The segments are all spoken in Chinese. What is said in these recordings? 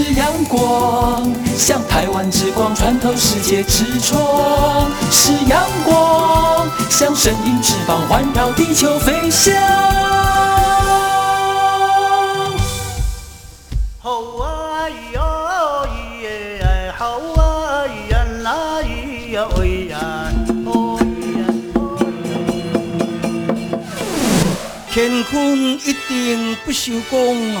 是阳光，像台湾之光穿透世界之窗；是阳光，像神鹰翅膀环绕地球飞翔。好啊咿呀咿耶，好啊咿呀啦咿呀喂呀，哦咿呀。乾坤一定不朽功。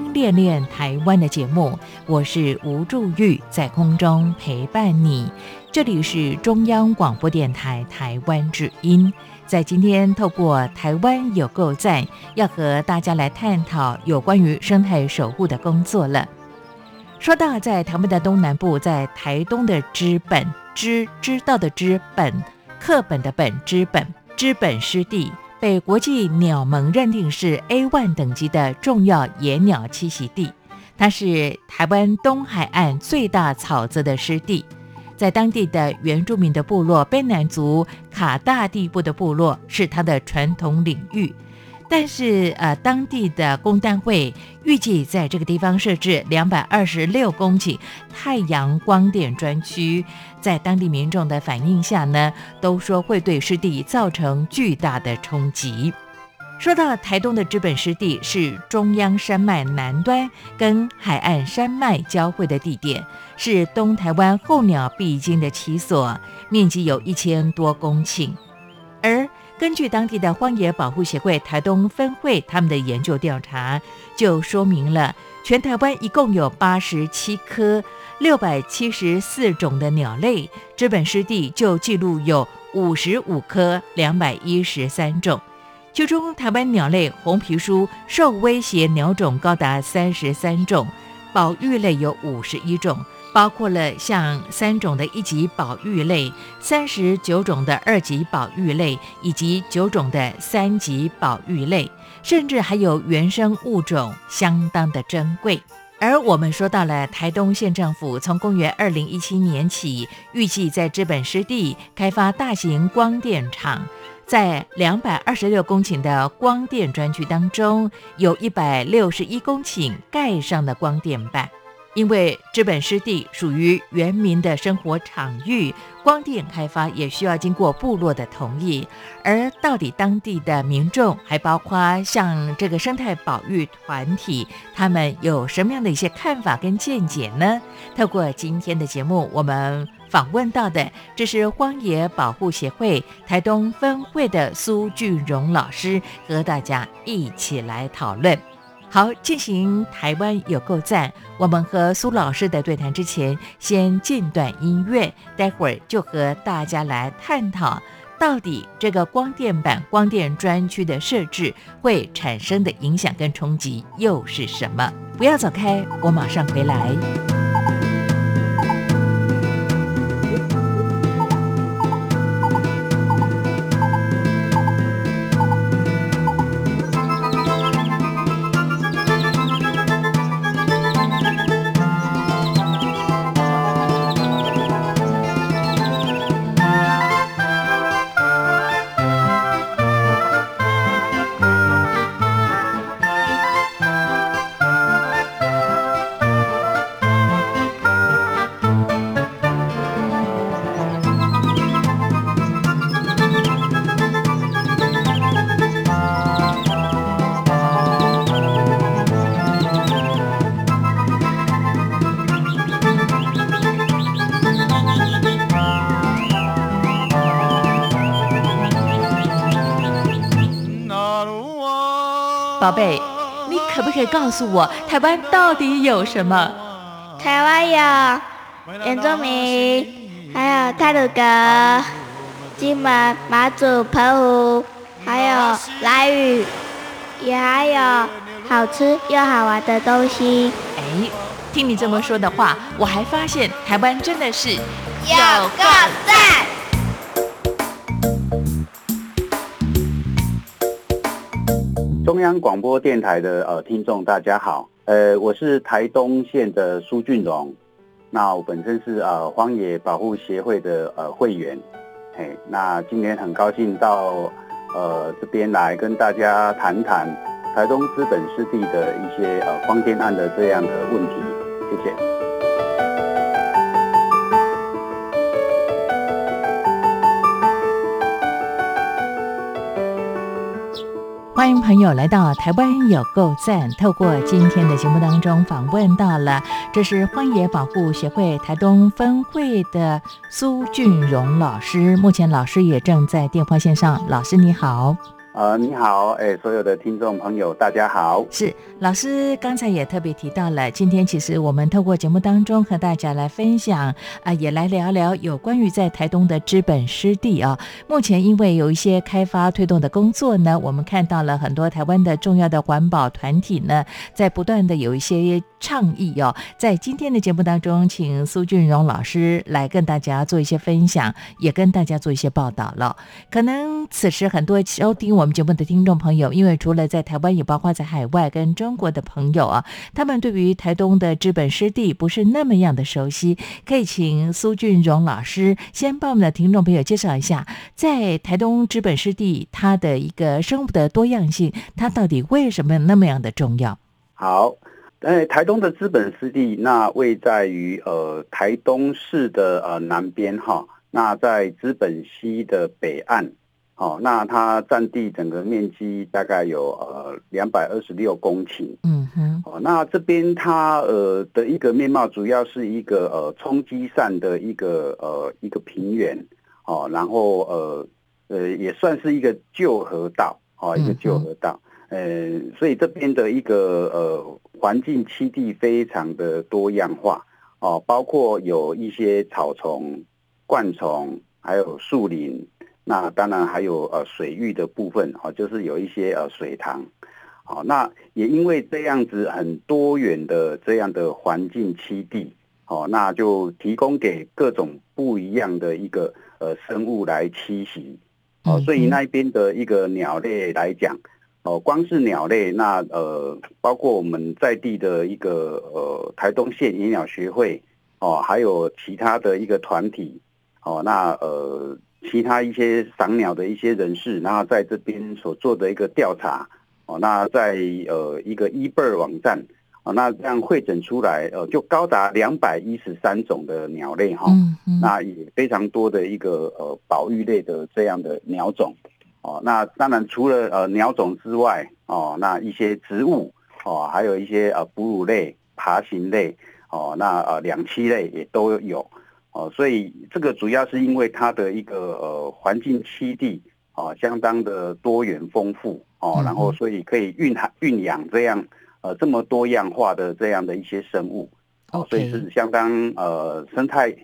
《恋恋台湾》的节目，我是吴祝玉，在空中陪伴你。这里是中央广播电台台湾之音。在今天，透过台湾有够赞，要和大家来探讨有关于生态守护的工作了。说到在台湾的东南部，在台东的知本知知道的知本课本的本知本知本湿地。被国际鸟盟认定是 A one 等级的重要野鸟栖息地，它是台湾东海岸最大草泽的湿地，在当地的原住民的部落卑南族卡大地部的部落是它的传统领域。但是，呃，当地的工单会预计在这个地方设置两百二十六公顷太阳光电专区，在当地民众的反应下呢，都说会对湿地造成巨大的冲击。说到台东的资本湿地，是中央山脉南端跟海岸山脉交汇的地点，是东台湾候鸟必经的栖所，面积有一千多公顷，而。根据当地的荒野保护协会台东分会他们的研究调查，就说明了全台湾一共有八十七科六百七十四种的鸟类，这本湿地就记录有五十五科两百一十三种，其中台湾鸟类红皮书受威胁鸟种高达三十三种，保育类有五十一种。包括了像三种的一级保育类、三十九种的二级保育类，以及九种的三级保育类，甚至还有原生物种，相当的珍贵。而我们说到了台东县政府，从公元二零一七年起，预计在资本湿地开发大型光电厂，在两百二十六公顷的光电专区当中，有一百六十一公顷盖上的光电板。因为这本湿地属于原民的生活场域，光电开发也需要经过部落的同意。而到底当地的民众，还包括像这个生态保育团体，他们有什么样的一些看法跟见解呢？透过今天的节目，我们访问到的，这是荒野保护协会台东分会的苏俊荣老师，和大家一起来讨论。好，进行台湾有够赞。我们和苏老师的对谈之前，先进段音乐，待会儿就和大家来探讨，到底这个光电板、光电专区的设置会产生的影响跟冲击又是什么？不要走开，我马上回来。以告诉我，台湾到底有什么？台湾有原住民，还有泰鲁阁、金门、马祖、澎湖，还有来雨，也还有好吃又好玩的东西。哎，听你这么说的话，我还发现台湾真的是有够赞！中央广播电台的呃听众大家好，呃，我是台东县的苏俊荣，那我本身是呃荒野保护协会的呃会员，嘿，那今天很高兴到呃这边来跟大家谈谈台东资本湿地的一些呃荒天案的这样的问题，谢谢。欢迎朋友来到台湾有够赞。透过今天的节目当中访问到了，这是荒野保护协会台东分会的苏俊荣老师。目前老师也正在电话线上。老师你好。呃，你好，哎，所有的听众朋友，大家好。是老师刚才也特别提到了，今天其实我们透过节目当中和大家来分享啊，也来聊聊有关于在台东的资本湿地啊。目前因为有一些开发推动的工作呢，我们看到了很多台湾的重要的环保团体呢，在不断的有一些倡议哦。在今天的节目当中，请苏俊荣老师来跟大家做一些分享，也跟大家做一些报道了。可能此时很多收听我们节目的听众朋友，因为除了在台湾，也包括在海外跟中国的朋友啊，他们对于台东的资本湿地不是那么样的熟悉。可以请苏俊荣老师先帮我们的听众朋友介绍一下，在台东资本湿地它的一个生物的多样性，它到底为什么那么样的重要？好，呃，台东的资本湿地那位在于呃台东市的呃南边哈，那在资本溪的北岸。哦，那它占地整个面积大概有呃两百二十六公顷。嗯哼。哦，那这边它呃的一个面貌，主要是一个呃冲积扇的一个呃一个平原。哦，然后呃呃也算是一个旧河道。哦，一个旧河道。呃，所以这边的一个呃环境栖地非常的多样化。哦，包括有一些草丛、灌丛，还有树林。那当然还有呃水域的部分啊，就是有一些呃水塘，好，那也因为这样子很多元的这样的环境栖地，哦，那就提供给各种不一样的一个呃生物来栖息，哦，所以那边的一个鸟类来讲，哦，光是鸟类，那呃包括我们在地的一个呃台东县野鸟学会，哦，还有其他的一个团体，哦，那呃。其他一些赏鸟的一些人士，然后在这边所做的一个调查，哦，那在呃一个 eBird 网站，哦，那这样会诊出来，呃，就高达两百一十三种的鸟类哈，那也非常多的一个呃保育类的这样的鸟种，哦，那当然除了呃鸟种之外，哦，那一些植物，哦，还有一些呃哺乳类、爬行类，哦，那呃两栖类也都有。哦，所以这个主要是因为它的一个呃环境栖地啊，相当的多元丰富哦，然后所以可以蕴含蕴养这样呃这么多样化的这样的一些生物，哦，所以是相当呃生态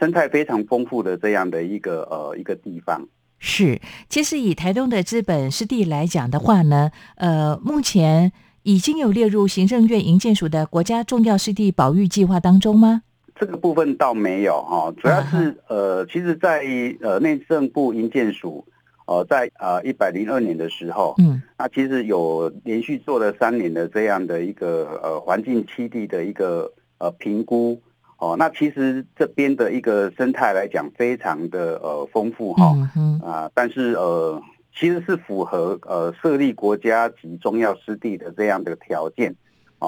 生态非常丰富的这样的一个呃一个地方。是，其实以台东的资本湿地来讲的话呢，呃，目前已经有列入行政院营建署的国家重要湿地保育计划当中吗？这个部分倒没有哈，主要是呃，其实，在呃内政部营建署，呃，在呃一百零二年的时候，嗯，那其实有连续做了三年的这样的一个呃环境栖地的一个呃评估，哦，那其实这边的一个生态来讲，非常的呃丰富哈，啊，但是呃其实是符合呃设立国家级重要湿地的这样的条件。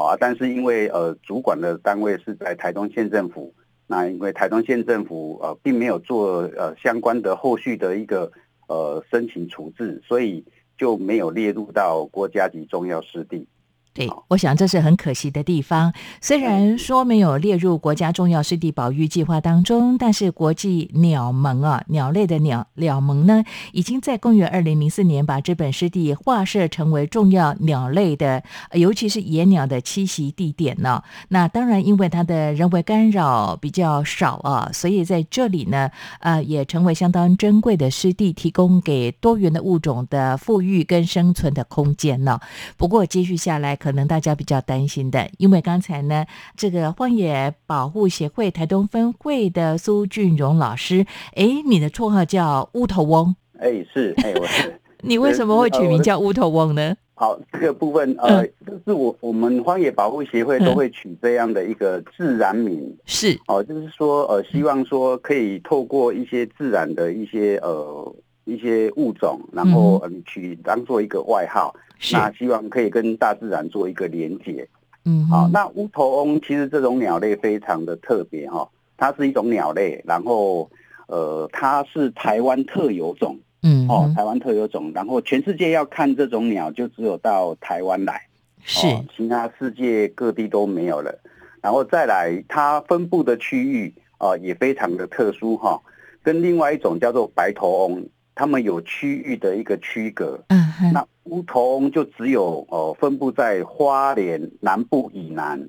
啊，但是因为呃，主管的单位是在台东县政府，那因为台东县政府呃，并没有做呃相关的后续的一个呃申请处置，所以就没有列入到国家级重要湿地。对，我想这是很可惜的地方。虽然说没有列入国家重要湿地保育计划当中，但是国际鸟盟啊，鸟类的鸟鸟盟呢，已经在公元二零零四年把这本湿地划设成为重要鸟类的，尤其是野鸟的栖息地点呢。那当然，因为它的人为干扰比较少啊，所以在这里呢，呃，也成为相当珍贵的湿地，提供给多元的物种的富裕跟生存的空间呢。不过，继续下来。可能大家比较担心的，因为刚才呢，这个荒野保护协会台东分会的苏俊荣老师，哎，你的绰号叫乌头翁，哎，是，哎，我是，你为什么会取名叫乌头翁呢？好，这个部分，呃，就是我我们荒野保护协会都会取这样的一个自然名，是，哦，就是说，呃，希望说可以透过一些自然的一些呃一些物种，然后嗯取当做一个外号。那希望可以跟大自然做一个连接，嗯，好。那乌头翁其实这种鸟类非常的特别哈，它是一种鸟类，然后呃，它是台湾特有种，嗯，哦，台湾特有种，然后全世界要看这种鸟，就只有到台湾来，是，其他世界各地都没有了。然后再来，它分布的区域啊也非常的特殊哈，跟另外一种叫做白头翁。他们有区域的一个区隔，嗯哼，那乌头翁就只有哦分布在花莲南部以南，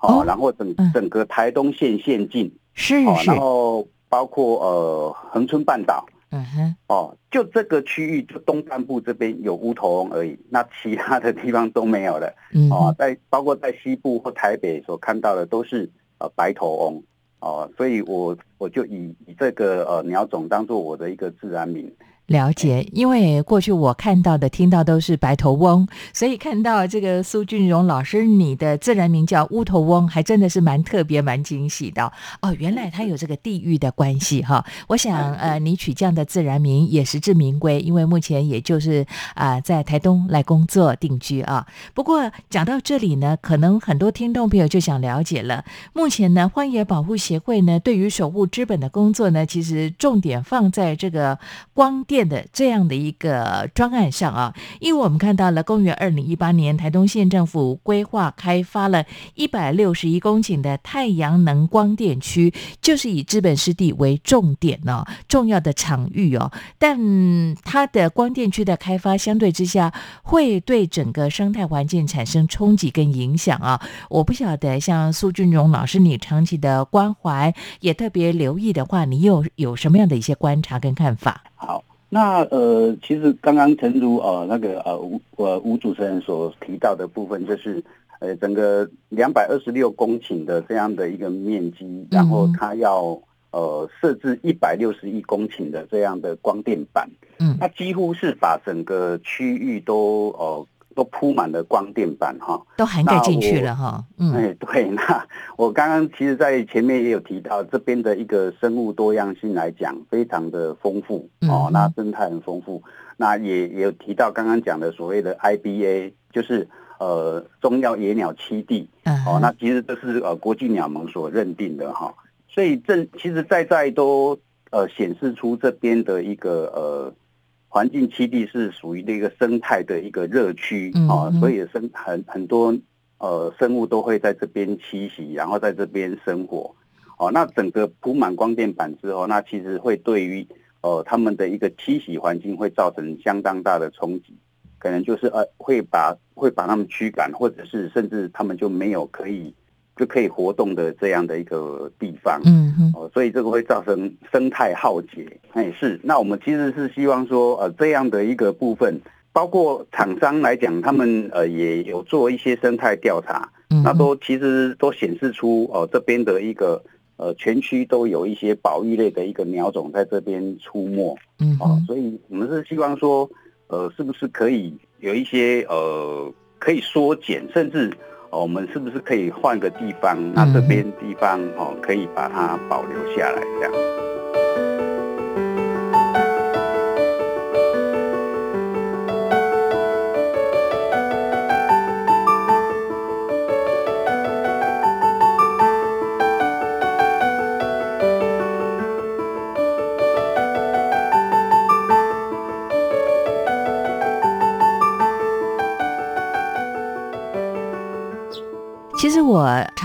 哦，然后整整个台东县县境是是，然后包括呃恒春半岛，嗯哼，哦，就这个区域就东半部这边有乌头翁而已，那其他的地方都没有了，嗯，哦，在包括在西部或台北所看到的都是呃白头翁。哦，所以我我就以以这个呃鸟种当做我的一个自然名。了解，因为过去我看到的、听到都是白头翁，所以看到这个苏俊荣老师你的自然名叫乌头翁，还真的是蛮特别、蛮惊喜的哦。原来它有这个地域的关系哈。我想呃，你取这样的自然名也实至名归，因为目前也就是啊在台东来工作定居啊。不过讲到这里呢，可能很多听众朋友就想了解了，目前呢荒野保护协会呢对于守护资本的工作呢，其实重点放在这个光电。的这样的一个专案上啊，因为我们看到了公元二零一八年台东县政府规划开发了一百六十一公顷的太阳能光电区，就是以资本湿地为重点呢，重要的场域哦。但它的光电区的开发相对之下，会对整个生态环境产生冲击跟影响啊。我不晓得像苏俊荣老师，你长期的关怀也特别留意的话，你又有什么样的一些观察跟看法？好。那呃，其实刚刚陈如呃那个呃吴呃吴主持人所提到的部分，就是呃整个两百二十六公顷的这样的一个面积，然后它要呃设置一百六十一公顷的这样的光电板，嗯，它几乎是把整个区域都呃。都铺满了光电板哈，都涵盖进去了哈。嗯，哎，对，那我刚刚其实，在前面也有提到，这边的一个生物多样性来讲，非常的丰富哦，那生态很丰富。那也也有提到刚刚讲的所谓的 IBA，就是呃中药野鸟栖地哦，那其实这是呃国际鸟盟所认定的哈。所以这其实在在都呃显示出这边的一个呃。环境栖地是属于那个生态的一个热区啊，所以生很很多呃生物都会在这边栖息，然后在这边生活。哦，那整个铺满光电板之后，那其实会对于呃他们的一个栖息环境会造成相当大的冲击，可能就是呃会把会把他们驱赶，或者是甚至他们就没有可以。就可以活动的这样的一个地方，嗯嗯，哦，所以这个会造成生态浩劫，哎是。那我们其实是希望说，呃，这样的一个部分，包括厂商来讲，他们呃也有做一些生态调查，那都其实都显示出，哦，这边的一个呃全区都有一些保育类的一个鸟种在这边出没，嗯，哦，所以我们是希望说，呃，是不是可以有一些呃可以缩减，甚至。哦，我们是不是可以换个地方？那这边地方哦，可以把它保留下来，这样。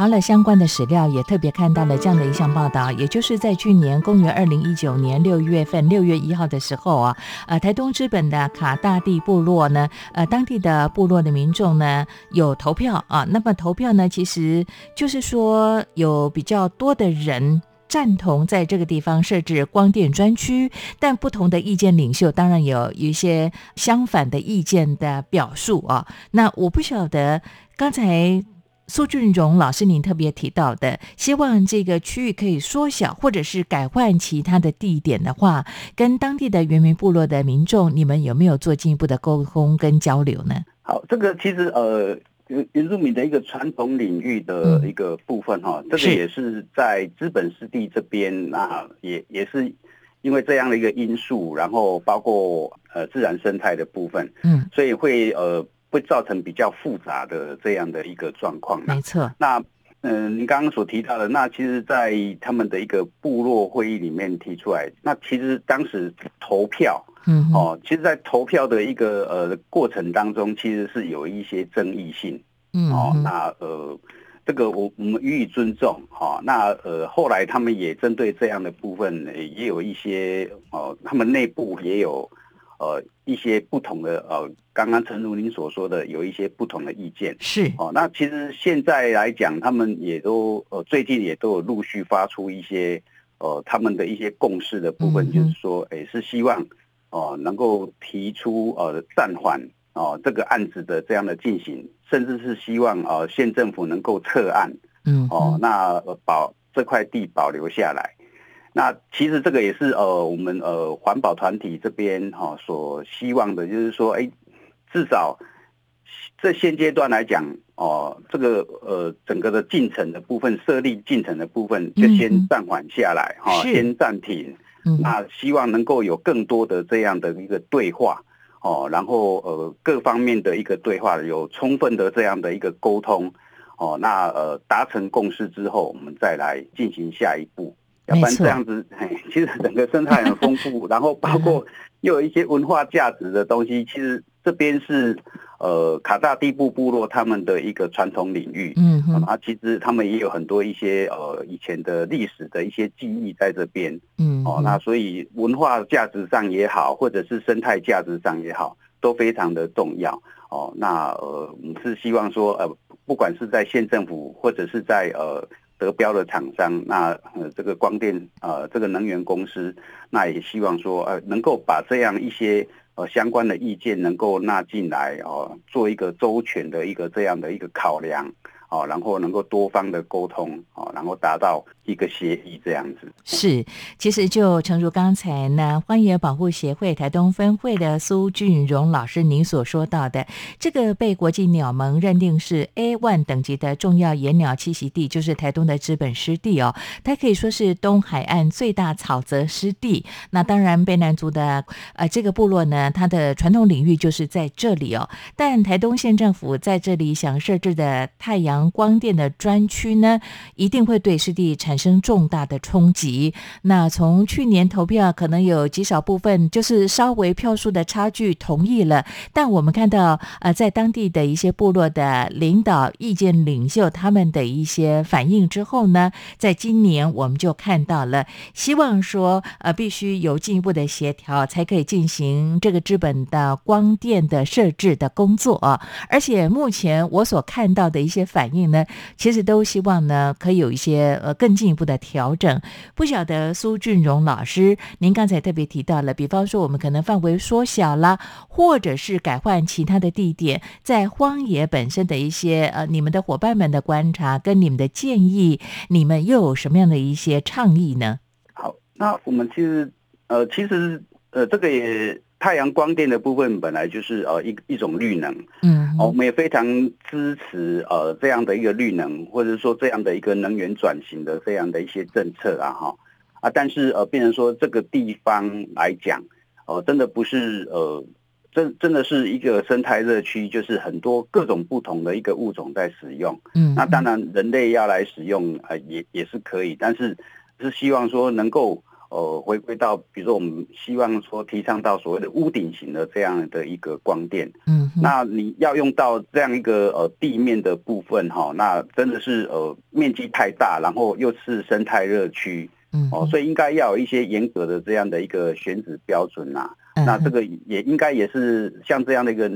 查了相关的史料，也特别看到了这样的一项报道，也就是在去年公元二零一九年六月份六月一号的时候啊，呃，台东之本的卡大地部落呢，呃，当地的部落的民众呢有投票啊，那么投票呢，其实就是说有比较多的人。赞同在这个地方设置光电专区，但不同的意见领袖当然有一些相反的意见的表述啊。那我不晓得刚才苏俊荣老师您特别提到的，希望这个区域可以缩小或者是改换其他的地点的话，跟当地的原民部落的民众，你们有没有做进一步的沟通跟交流呢？好，这个其实呃。原原住民的一个传统领域的一个部分哈，这个也是在资本湿地这边，那也也是因为这样的一个因素，然后包括呃自然生态的部分，嗯，所以会呃会造成比较复杂的这样的一个状况。没错。那嗯，您刚刚所提到的，那其实，在他们的一个部落会议里面提出来，那其实当时投票。嗯哦，其实，在投票的一个呃过程当中，其实是有一些争议性。嗯哦，那呃，这个我我们予以尊重。哈，那呃，后来他们也针对这样的部分，也有一些哦，他们内部也有呃一些不同的呃，刚刚陈如您所说的，有一些不同的意见。是哦，那其实现在来讲，他们也都呃最近也都有陆续发出一些呃他们的一些共识的部分，就是说，哎，是希望。哦，能够提出呃暂缓哦这个案子的这样的进行，甚至是希望呃县政府能够撤案，嗯，哦，那保这块地保留下来。那其实这个也是呃我们呃环保团体这边哈所希望的，就是说，哎，至少这现阶段来讲，哦，这个呃整个的进程的部分，设立进程的部分就先暂缓下来哈，先暂停。那希望能够有更多的这样的一个对话，哦，然后呃各方面的一个对话，有充分的这样的一个沟通，哦，那呃达成共识之后，我们再来进行下一步。要不然这样子，其实整个生态很丰富，然后包括又有一些文化价值的东西，其实这边是。呃，卡大地部部落他们的一个传统领域，嗯，啊，其实他们也有很多一些呃以前的历史的一些记忆在这边，嗯，哦，那所以文化价值上也好，或者是生态价值上也好，都非常的重要，哦，那呃，我们是希望说，呃，不管是在县政府或者是在呃得标的厂商，那呃这个光电呃这个能源公司，那也希望说，呃，能够把这样一些。呃，相关的意见能够纳进来哦，做一个周全的一个这样的一个考量。哦，然后能够多方的沟通，哦，然后达到一个协议这样子。是，其实就诚如刚才呢，荒野保护协会台东分会的苏俊荣老师您所说到的，这个被国际鸟盟认定是 A one 等级的重要野鸟栖息地，就是台东的资本湿地哦，它可以说是东海岸最大草泽湿地。那当然，卑南族的呃这个部落呢，它的传统领域就是在这里哦。但台东县政府在这里想设置的太阳光电的专区呢，一定会对湿地产产生重大的冲击。那从去年投票，可能有极少部分就是稍微票数的差距同意了，但我们看到，呃，在当地的一些部落的领导、意见领袖他们的一些反应之后呢，在今年我们就看到了，希望说，呃，必须有进一步的协调，才可以进行这个资本的光电的设置的工作。而且目前我所看到的一些反应呢，其实都希望呢，可以有一些呃更进一步的调整。不晓得苏俊荣老师，您刚才特别提到了，比方说我们可能范围缩小了，或者是改换其他的地点，在荒野本身的一些呃，你们的伙伴们的观察跟你们的建议，你们又有什么样的一些倡议呢？好，那我们其实呃，其实呃，这个也。太阳光电的部分本来就是呃一一种绿能，嗯，我们也非常支持呃这样的一个绿能，或者说这样的一个能源转型的这样的一些政策啊哈。啊，但是呃，变成说这个地方来讲，哦，真的不是呃，真真的是一个生态热区，就是很多各种不同的一个物种在使用，嗯，那当然人类要来使用啊也也是可以，但是是希望说能够。呃，回归到，比如说，我们希望说提倡到所谓的屋顶型的这样的一个光电，嗯，那你要用到这样一个呃地面的部分哈，那真的是呃面积太大，然后又是生态热区嗯哦，所以应该要有一些严格的这样的一个选址标准呐、嗯那这个也应该也是像这样的一个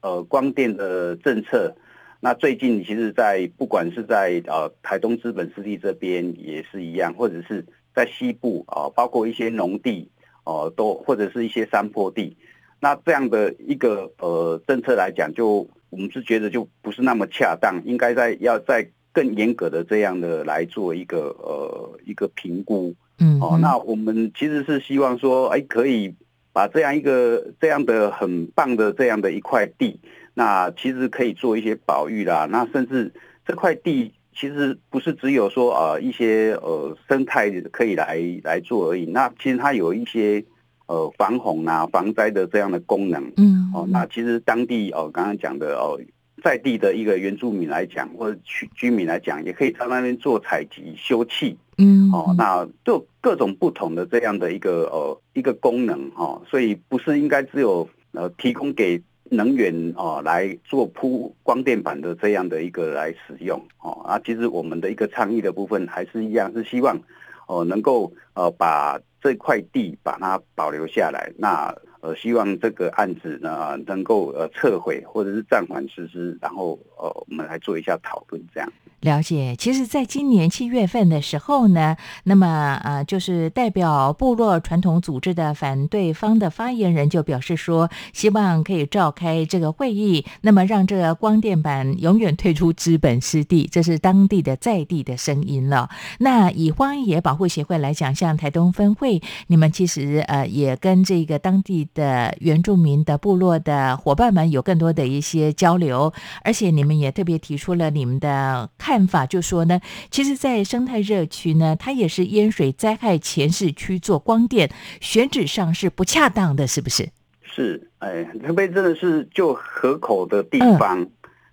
呃光电的政策。那最近其实，在不管是在呃台东资本湿地这边也是一样，或者是在西部啊、呃包括一些农地哦、呃都或者是一些山坡地，那这样的一个呃政策来讲，就我们是觉得就不是那么恰当，应该在要在更严格的这样的来做一个呃一个评估。哦，嗯哦那我们其实是希望说，哎，可以把这样一个这样的很棒的这样的一块地，那其实可以做一些保育啦。那甚至这块地其实不是只有说呃一些呃生态可以来来做而已，那其实它有一些呃防洪啊、防灾的这样的功能。嗯哦，那其实当地哦，刚刚讲的哦，在地的一个原住民来讲，或者居居民来讲，也可以在那边做采集、休憩。嗯哦，那就各种不同的这样的一个呃一个功能哈、哦，所以不是应该只有呃提供给能源哦来做铺光电板的这样的一个来使用哦啊，其实我们的一个倡议的部分还是一样，是希望哦能够呃把这块地把它保留下来，那呃希望这个案子呢能够呃撤回或者是暂缓实施，然后呃我们来做一下讨论这样。了解，其实，在今年七月份的时候呢，那么呃，就是代表部落传统组织的反对方的发言人就表示说，希望可以召开这个会议，那么让这个光电板永远退出资本湿地，这是当地的在地的声音了。那以荒野保护协会来讲，像台东分会，你们其实呃也跟这个当地的原住民的部落的伙伴们有更多的一些交流，而且你们也特别提出了你们的看法，就说呢，其实，在生态热区呢，它也是淹水灾害前市区做光电，选址上是不恰当的，是不是？是，哎，特别真的是就河口的地嗯方，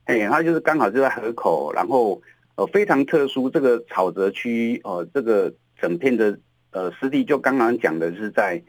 哎、它就是刚好就在河口，然后呃非常特殊，这个草泽区呃这个整片的呃湿地，就刚刚讲的是在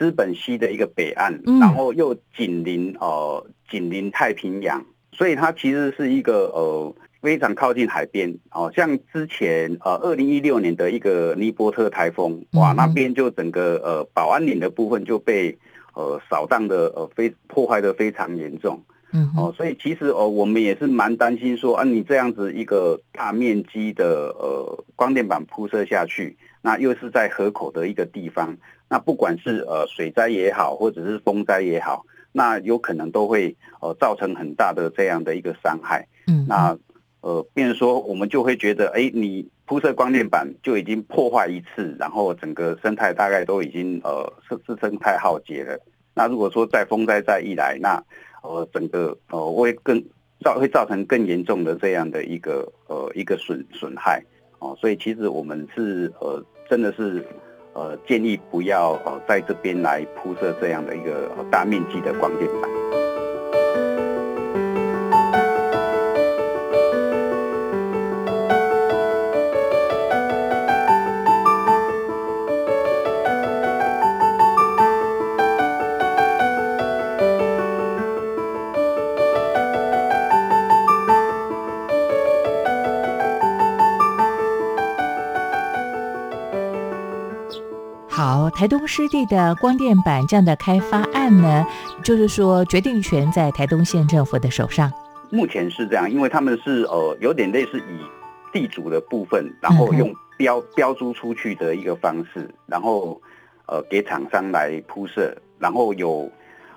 资本溪的一个北岸，嗯。然后又紧邻呃紧邻太平洋，所以它其实是一个呃。非常靠近海边。哦，像之前呃，二零一六年的一个尼伯特台风，哇，嗯那边就整个呃保安岭的部分就被呃扫荡的呃非破坏的非常严重。嗯哦，所以其实哦我们也是蛮担心说啊，你这样子一个大面积的呃光电板铺设下去，那又是在河口的一个地方，那不管是呃水灾也好，或者是风灾也好，那有可能都会呃造成很大的这样的一个伤害。嗯，那呃，变成说我们就会觉得，哎，你铺设光电板就已经破坏一次，然后整个生态大概都已经呃是是生态浩劫了。那如果说再风灾再一来，那呃整个呃会更造会造成更严重的这样的一个呃一个损损害哦，所以其实我们是呃真的是呃建议不要呃在这边来铺设这样的一个大面积的光电板。台东湿地的光电板这样的开发案呢，就是说决定权在台东县政府的手上。目前是这样，因为他们是呃有点类似以地主的部分，然后用标标租出去的一个方式，然后呃给厂商来铺设，然后有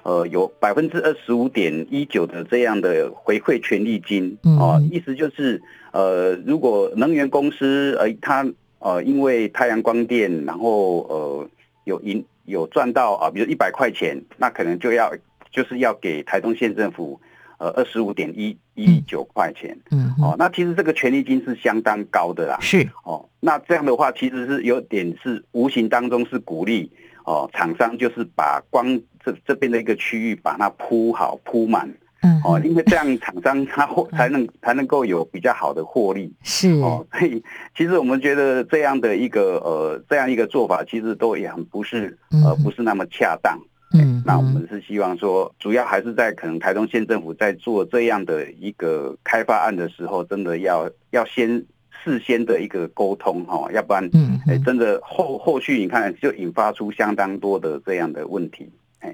呃有百分之二十五点一九的这样的回馈权利金。哦、嗯意思就是呃如果能源公司呃它呃因为太阳光电，然后呃有赢有赚到啊、比如一百块钱，那可能就要就是要给台东县政府。呃，二十五点一一九块钱嗯哼，哦，那其实这个权利金是相当高的啦。是，哦，那这样的话，其实是有点是无形当中是鼓励哦，厂商就是把光这这边的一个区域把它铺好铺满嗯。哦，因为这样厂商他获才能才能够有比较好的获利。是，哦，所以其实我们觉得这样的一个呃这样一个做法，其实都也很不是呃嗯不是那么恰当。嗯。那我们是希望说，主要还是在可能台东县政府在做这样的一个开发案的时候，真的要要先事先的一个沟通哈，要不然，嗯，哎，真的后后续你看就引发出相当多的这样的问题。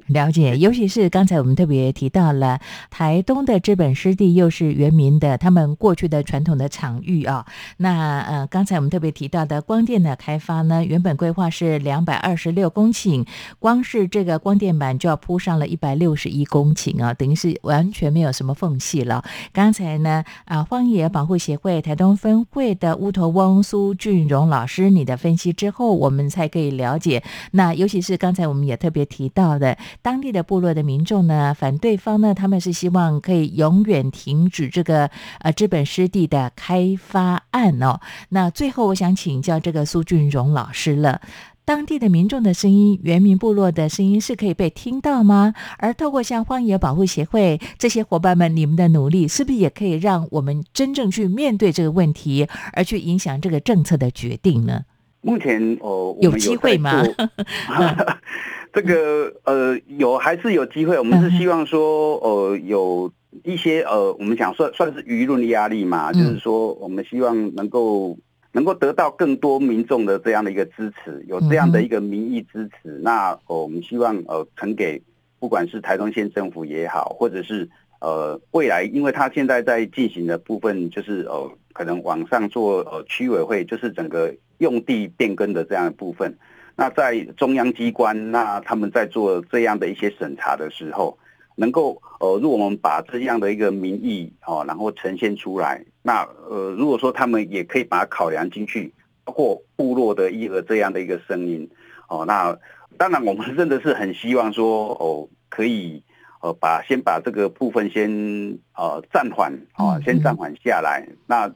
了解，尤其是刚才我们特别提到了台东的资本湿地，又是原民的他们过去的传统的场域啊。那呃，刚才我们特别提到的光电的开发呢，原本规划是两百二十六公顷，光是这个光电板就要铺上了一百六十一公顷啊，等于是完全没有什么缝隙了。刚才呢，啊，荒野保护协会台东分会的乌头翁苏俊荣老师，你的分析之后，我们才可以了解。那尤其是刚才我们也特别提到的。当地的部落的民众呢，反对方呢，他们是希望可以永远停止这个呃资本湿地的开发案哦。那最后我想请教这个苏俊荣老师了，当地的民众的声音，原民部落的声音是可以被听到吗？而透过像荒野保护协会这些伙伴们，你们的努力是不是也可以让我们真正去面对这个问题，而去影响这个政策的决定呢？目前哦，有机会吗？这个呃，有还是有机会。我们是希望说，呃，有一些呃，我们想算算是舆论压力嘛，就是说，我们希望能够能够得到更多民众的这样的一个支持，有这样的一个民意支持。那我们希望呃，呈给不管是台东县政府也好，或者是呃未来，因为他现在在进行的部分，就是呃，可能往上做呃区委会，就是整个用地变更的这样的部分。那在中央机关，那他们在做这样的一些审查的时候，能够呃，如果我们把这样的一个民意哦，然后呈现出来，那呃，如果说他们也可以把它考量进去，包括部落的一个这样的一个声音哦，那当然我们真的是很希望说哦，可以呃把先把这个部分先呃暂缓啊，先暂缓下来。那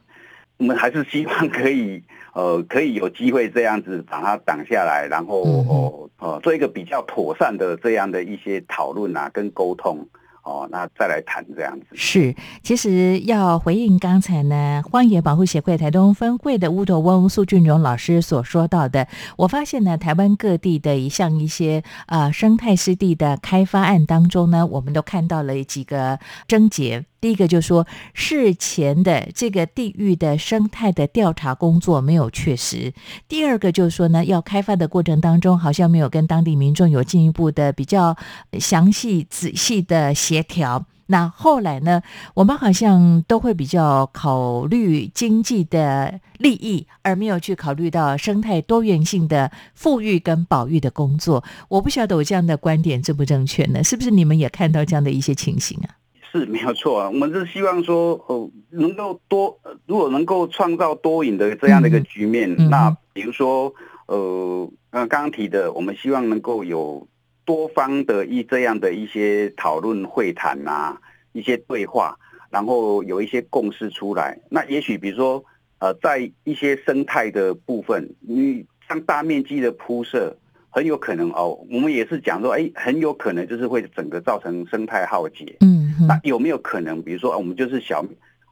我们还是希望可以。呃，可以有机会这样子把它挡下来，然后哦呃做一个比较妥善的这样的一些讨论啊，跟沟通哦，那再来谈这样子。是，其实要回应刚才呢，荒野保护协会台东分会的乌头翁苏俊荣老师所说到的，我发现呢，台湾各地的一项一些呃生态湿地的开发案当中呢，我们都看到了几个症结。第一个就是说，事前的这个地域的生态的调查工作没有确实；第二个就是说呢，要开发的过程当中，好像没有跟当地民众有进一步的比较详细仔细的协调。那后来呢，我们好像都会比较考虑经济的利益，而没有去考虑到生态多元性的富裕跟保育的工作。我不晓得我这样的观点正不正确呢？是不是你们也看到这样的一些情形啊？是没有错啊，我们是希望说，哦，能够多，如果能够创造多赢的这样的一个局面，那比如说，呃，刚刚提的，我们希望能够有多方的一这样的一些讨论会谈啊，一些对话，然后有一些共识出来。那也许比如说，呃，在一些生态的部分，你像大面积的铺设。很有可能哦，我们也是讲说，哎，很有可能就是会整个造成生态浩劫。嗯，那有没有可能，比如说，我们就是小，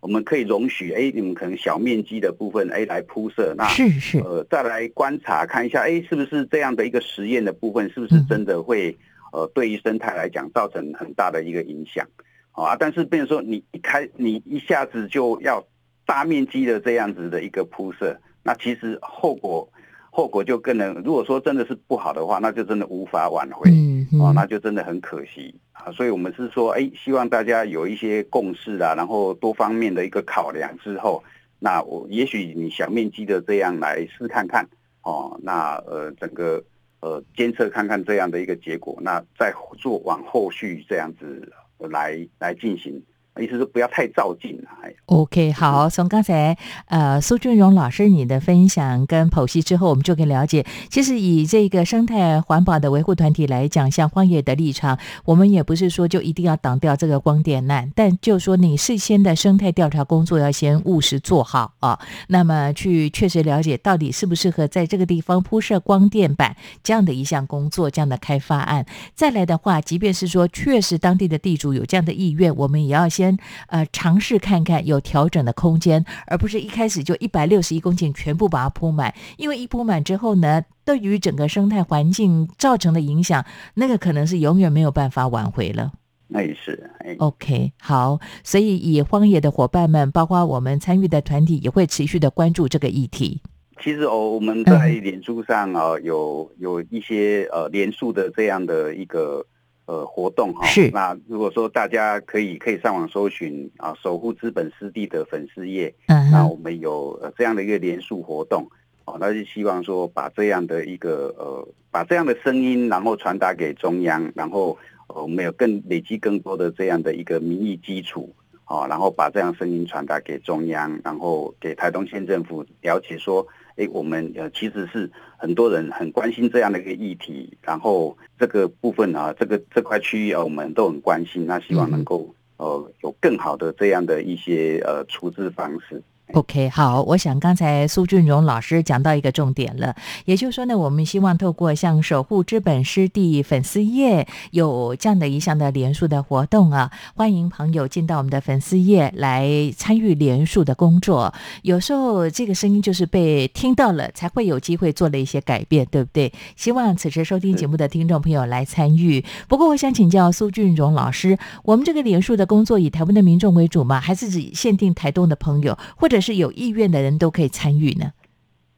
我们可以容许，哎，你们可能小面积的部分，哎，来铺设，那是是，呃，再来观察看一下，哎，是不是这样的一个实验的部分，是不是真的会，呃，对于生态来讲造成很大的一个影响？啊，但是变成说，你一开，你一下子就要大面积的这样子的一个铺设，那其实后果。后果就更能，如果说真的是不好的话，那就真的无法挽回，嗯哦，那就真的很可惜啊。所以我们是说，哎，希望大家有一些共识啊，然后多方面的一个考量之后，那我也许你小面积的这样来试看看，哦，那呃整个呃监测看看这样的一个结果，那再做往后续这样子来来进行。意思是不要太照进来。OK，好，从刚才呃苏俊荣老师你的分享跟剖析之后，我们就可以了解，其实以这个生态环保的维护团体来讲，像荒野的立场，我们也不是说就一定要挡掉这个光电难，但就说你事先的生态调查工作要先务实做好啊，那么去确实了解到底适不适合在这个地方铺设光电板这样的一项工作，这样的开发案。再来的话，即便是说确实当地的地主有这样的意愿，我们也要先。先呃尝试看看有调整的空间，而不是一开始就一百六十一公顷全部把它铺满，因为一铺满之后呢。对于整个生态环境造成的影响，那个可能是永远没有办法挽回了。那也是，哎，OK，好，所以以荒野的伙伴们，包括我们参与的团体，也会持续的关注这个议题。其实哦，我们在脸书上啊、有有一些呃连署的这样的一个呃活动哈、是。那如果说大家可以可以上网搜寻啊，守护资本湿地的粉丝页，嗯，那我们有呃这样的一个连署活动。哦，那就希望说把这样的一个呃，把这样的声音，然后传达给中央，然后、呃、我们有更累积更多的这样的一个民意基础，哦，然后把这样声音传达给中央，然后给台东县政府了解说，哎，我们呃其实是很多人很关心这样的一个议题，然后这个部分啊，这个这块区域啊，我们都很关心，那希望能够呃有更好的这样的一些呃处置方式。OK，好，我想刚才苏俊荣老师讲到一个重点了，也就是说呢，我们希望透过像守护之本湿地粉丝页有这样的一项的连署的活动啊，欢迎朋友进到我们的粉丝页来参与连署的工作。有时候这个声音就是被听到了，才会有机会做了一些改变，对不对？希望此时收听节目的听众朋友来参与。不过，我想请教苏俊荣老师，我们这个连署的工作以台湾的民众为主吗？还是只限定台东的朋友，或者是有意愿的人都可以参与呢？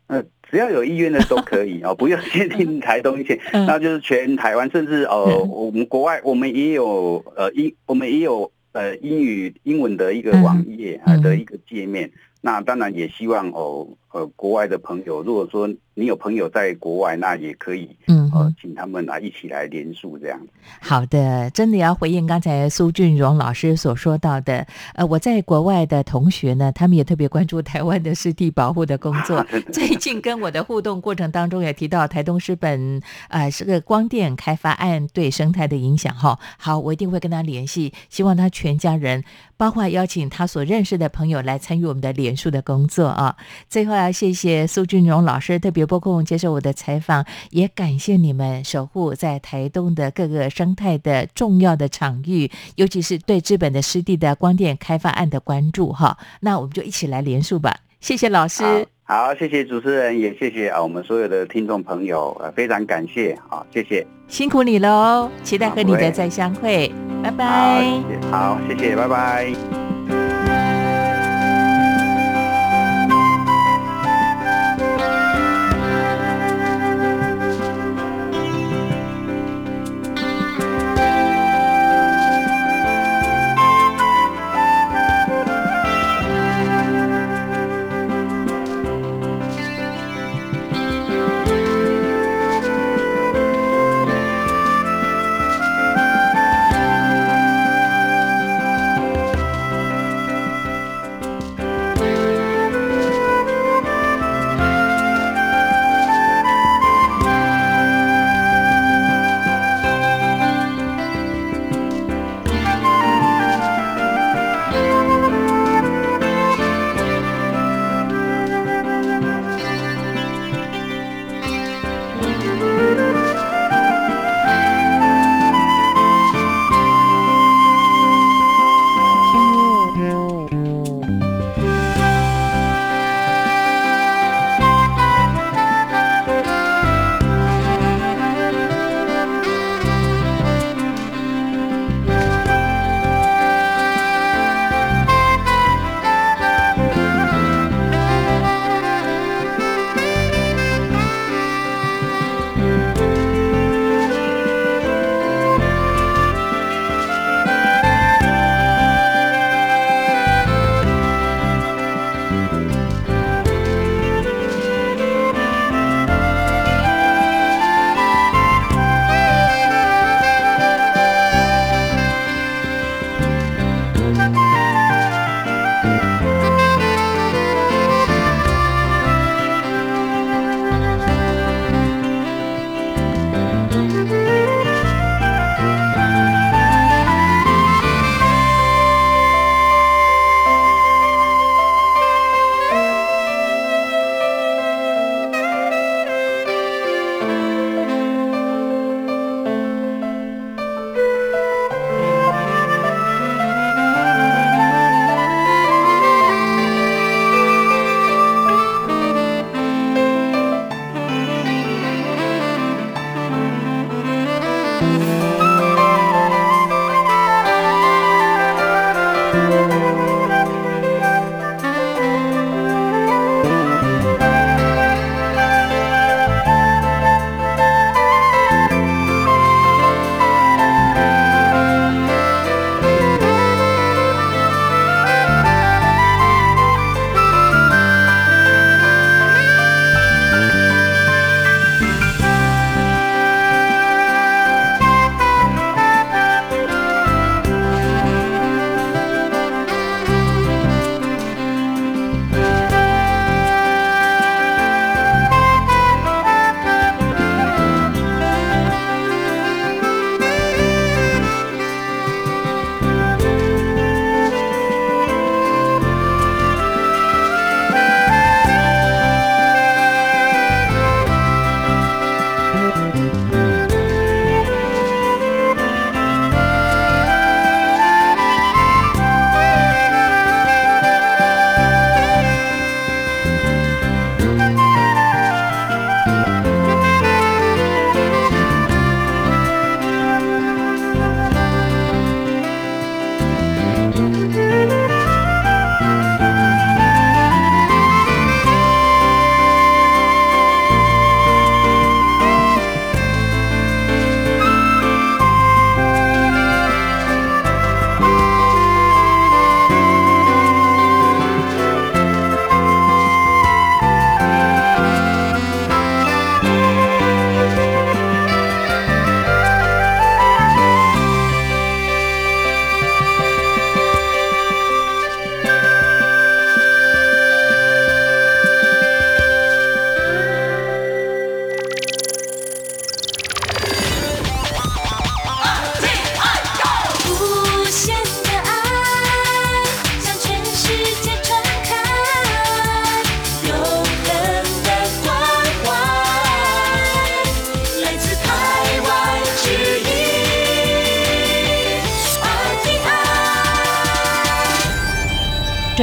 呃，只要有意愿的都可以 哦，不用限定台东县，嗯。那就是全台湾，甚至呃，嗯。我们国外我们也有呃英，我们也有呃英语英文的一个嗯。网页啊、嗯。的一个界面。那当然也希望哦呃国外的朋友，如果说你有朋友在国外，那也可以嗯哼呃请他们啊一起来联署这样。好的，真的要回应刚才苏俊荣老师所说到的。呃，我在国外的同学呢，他们也特别关注台湾的湿地保护的工作。最近跟我的互动过程当中，也提到台东湿本呃是个光电开发案对生态的影响哈。好，我一定会跟他联系，希望他全家人，包括邀请他所认识的朋友来参与我们的联署的工作啊。最后要谢谢苏俊荣老师特别拨空接受我的采访，也感谢你们守护在台东的各个生态的重要的场域，尤其是对资本的湿地的光电开发案的关注哈。那我们就一起来连署吧。谢谢老师。好，谢谢主持人，也谢谢啊我们所有的听众朋友，呃，非常感谢啊，谢谢。辛苦你喽，期待和你的再相会，拜好，拜。好，谢谢，拜拜。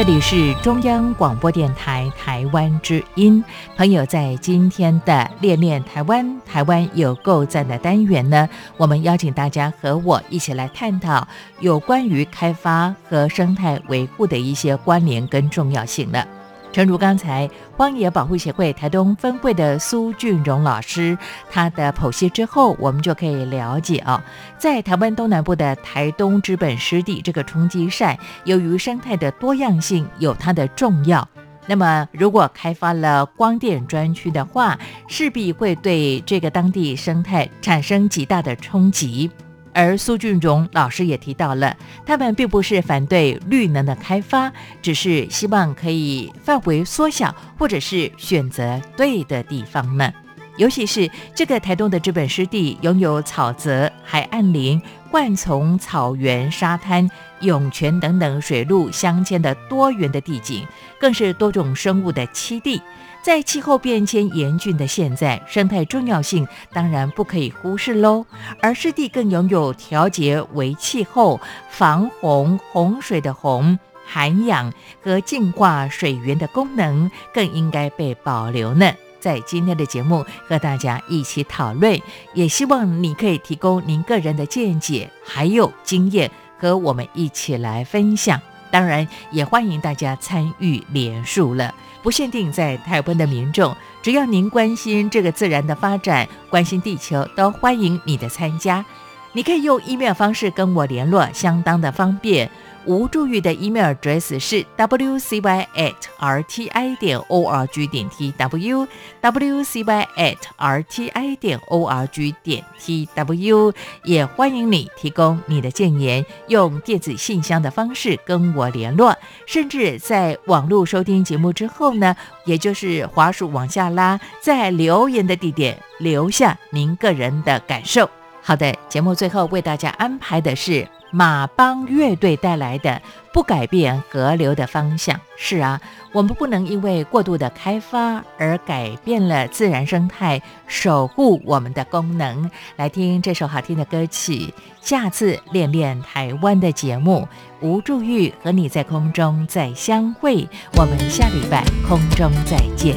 这里是中央广播电台台湾之音。朋友，在今天的恋恋台湾，台湾有够赞的单元呢，我们邀请大家和我一起来探讨有关于开发和生态维护的一些关联跟重要性呢。诚如刚才荒野保护协会台东分会的苏俊荣老师他的剖析之后，我们就可以了解啊，在台湾东南部的台东之本湿地这个冲积扇，由于生态的多样性有它的重要，那么如果开发了光电专区的话，势必会对这个当地生态产生极大的冲击。而苏俊荣老师也提到了，他们并不是反对绿能的开发，只是希望可以范围缩小，或者是选择对的地方呢。尤其是这个台东的这本湿地，拥有草泽、海岸林、灌丛、草原、沙滩、涌泉等等水陆相间的多元的地景，更是多种生物的栖地。在气候变迁严峻的现在，生态重要性当然不可以忽视喽。而湿地更拥有调节微气候、防洪洪水的洪、涵养和净化水源的功能，更应该被保留呢。在今天的节目和大家一起讨论，也希望你可以提供您个人的见解还有经验，和我们一起来分享。当然，也欢迎大家参与联署了。不限定在台湾的民众，只要您关心这个自然的发展，关心地球，都欢迎你的参加。你可以用 email 方式跟我联络，相当的方便。吴助玉的 email address 是 wcy at rti 点 org 点 tw wcy at rti 点 org 点 tw，也欢迎你提供你的建言，用电子信箱的方式跟我联络，甚至在网络收听节目之后呢，也就是滑鼠往下拉，在留言的地点留下您个人的感受。好的，节目最后为大家安排的是。马帮乐队带来的不改变河流的方向。是啊，我们不能因为过度的开发而改变了自然生态，守护我们的功能。来听这首好听的歌曲，下次练练台湾的节目，吴祝玉和你在空中再相会。我们下礼拜空中再见。